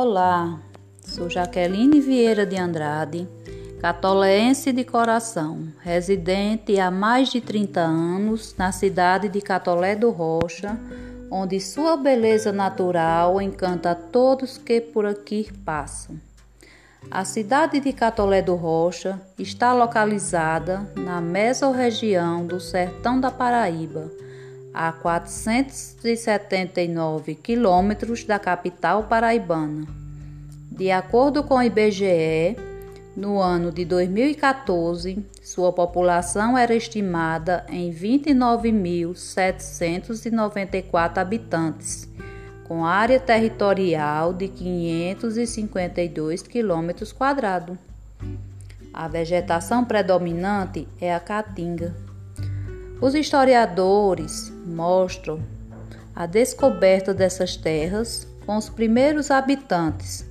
Olá, sou Jaqueline Vieira de Andrade, catolense de coração, residente há mais de 30 anos na cidade de Catolé do Rocha, onde sua beleza natural encanta todos que por aqui passam. A cidade de Catolé do Rocha está localizada na mesorregião do Sertão da Paraíba, a 479 quilômetros da capital paraibana. De acordo com o IBGE, no ano de 2014, sua população era estimada em 29.794 habitantes, com área territorial de 552 quilômetros. A vegetação predominante é a caatinga. Os historiadores mostram a descoberta dessas terras com os primeiros habitantes,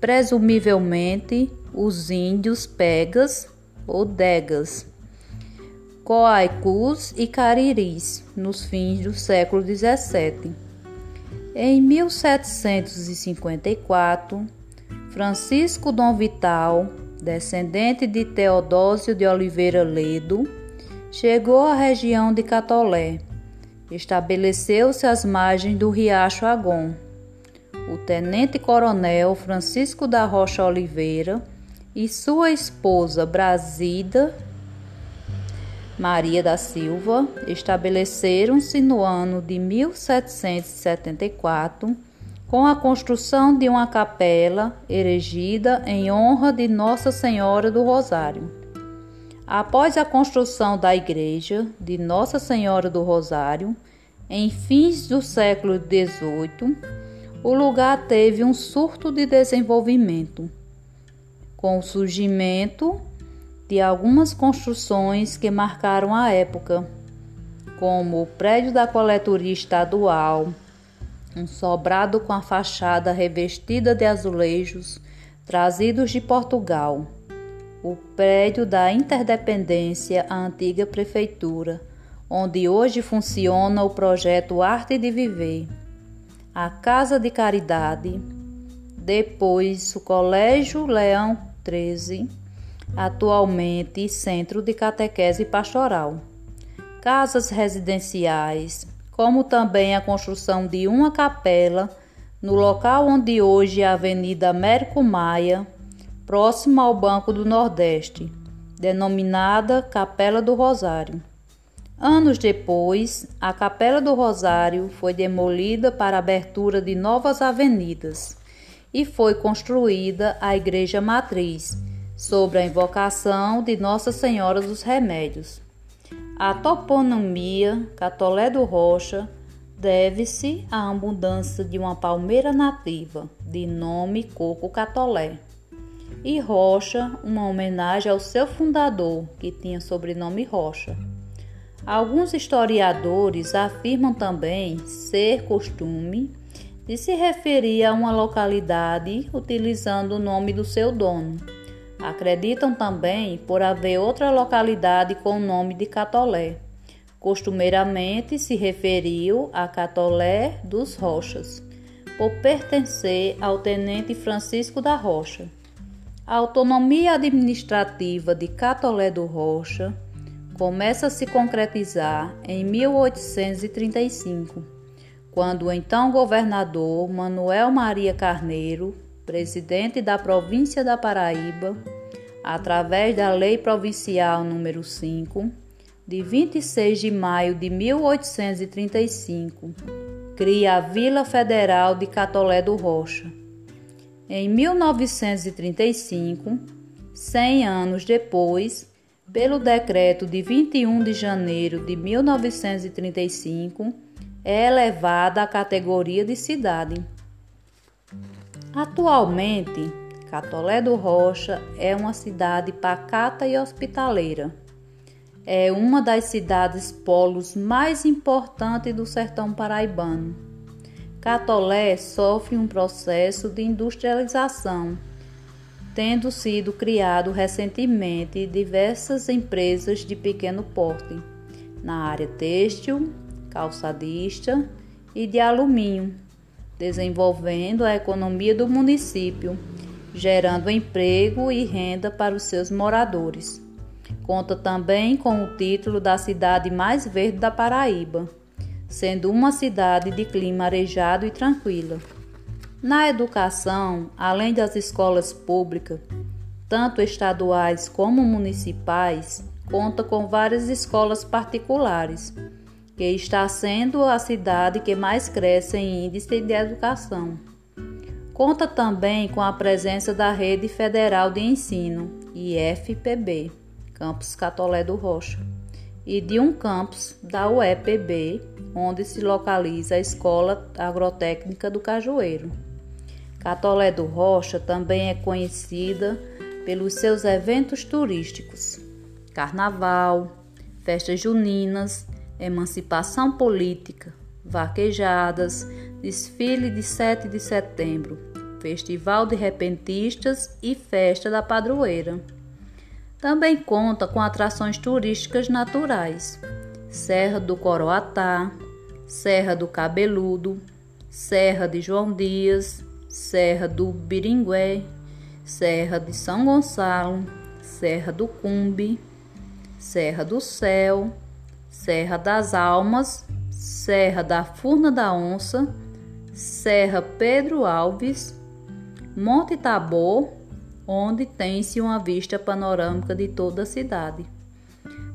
presumivelmente os índios pegas ou degas, coaicus e cariris, nos fins do século XVII. Em 1754, Francisco Dom Vital, descendente de Teodósio de Oliveira Ledo, Chegou à região de Catolé. Estabeleceu-se às margens do riacho Agon. O tenente-coronel Francisco da Rocha Oliveira e sua esposa Brasida Maria da Silva estabeleceram-se no ano de 1774 com a construção de uma capela erigida em honra de Nossa Senhora do Rosário. Após a construção da igreja de Nossa Senhora do Rosário, em fins do século XVIII, o lugar teve um surto de desenvolvimento, com o surgimento de algumas construções que marcaram a época, como o prédio da coletoria estadual, um sobrado com a fachada revestida de azulejos trazidos de Portugal o prédio da Interdependência, a antiga prefeitura, onde hoje funciona o projeto Arte de Viver, a Casa de Caridade, depois o Colégio Leão 13, atualmente Centro de Catequese Pastoral, casas residenciais, como também a construção de uma capela no local onde hoje é a Avenida Américo Maia próximo ao Banco do Nordeste, denominada Capela do Rosário. Anos depois, a Capela do Rosário foi demolida para a abertura de novas avenidas e foi construída a Igreja Matriz, sobre a invocação de Nossa Senhora dos Remédios. A toponomia Catolé do Rocha deve-se à abundância de uma palmeira nativa, de nome coco catolé e Rocha, uma homenagem ao seu fundador, que tinha sobrenome Rocha. Alguns historiadores afirmam também ser costume de se referir a uma localidade utilizando o nome do seu dono. Acreditam também por haver outra localidade com o nome de Catolé. Costumeiramente se referiu a Catolé dos Rochas, por pertencer ao tenente Francisco da Rocha. A autonomia administrativa de Catolé do Rocha começa a se concretizar em 1835, quando o então governador Manuel Maria Carneiro, presidente da província da Paraíba, através da Lei Provincial número 5, de 26 de maio de 1835, cria a Vila Federal de Catolé do Rocha em 1935, 100 anos depois, pelo decreto de 21 de janeiro de 1935, é elevada à categoria de cidade. Atualmente, Catolé do Rocha é uma cidade pacata e hospitaleira. É uma das cidades polos mais importantes do sertão paraibano Catolé sofre um processo de industrialização, tendo sido criado recentemente diversas empresas de pequeno porte na área têxtil, calçadista e de alumínio, desenvolvendo a economia do município, gerando emprego e renda para os seus moradores. Conta também com o título da cidade mais verde da Paraíba, sendo uma cidade de clima arejado e tranquila. Na educação, além das escolas públicas, tanto estaduais como municipais, conta com várias escolas particulares, que está sendo a cidade que mais cresce em índice de educação. Conta também com a presença da Rede Federal de Ensino, IFPB, Campus Catolé do Rocha, e de um campus da UEPB, onde se localiza a Escola Agrotécnica do Cajueiro. Catolé do Rocha também é conhecida pelos seus eventos turísticos: carnaval, festas juninas, emancipação política, vaquejadas, desfile de 7 de setembro, festival de repentistas e festa da padroeira. Também conta com atrações turísticas naturais: Serra do Coroatá, Serra do Cabeludo, Serra de João Dias, Serra do Biringué, Serra de São Gonçalo, Serra do Cumbe, Serra do Céu, Serra das Almas, Serra da Furna da Onça, Serra Pedro Alves, Monte Tabor, onde tem-se uma vista panorâmica de toda a cidade.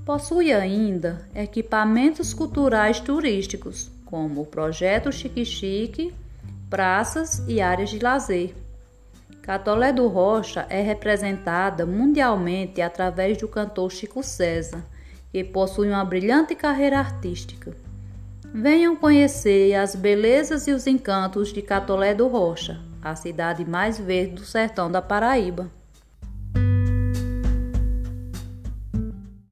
Possui ainda equipamentos culturais turísticos, como o Projeto Chique Chique, praças e áreas de lazer. Catolé do Rocha é representada mundialmente através do cantor Chico César, que possui uma brilhante carreira artística. Venham conhecer as belezas e os encantos de Catolé do Rocha, a cidade mais verde do sertão da Paraíba.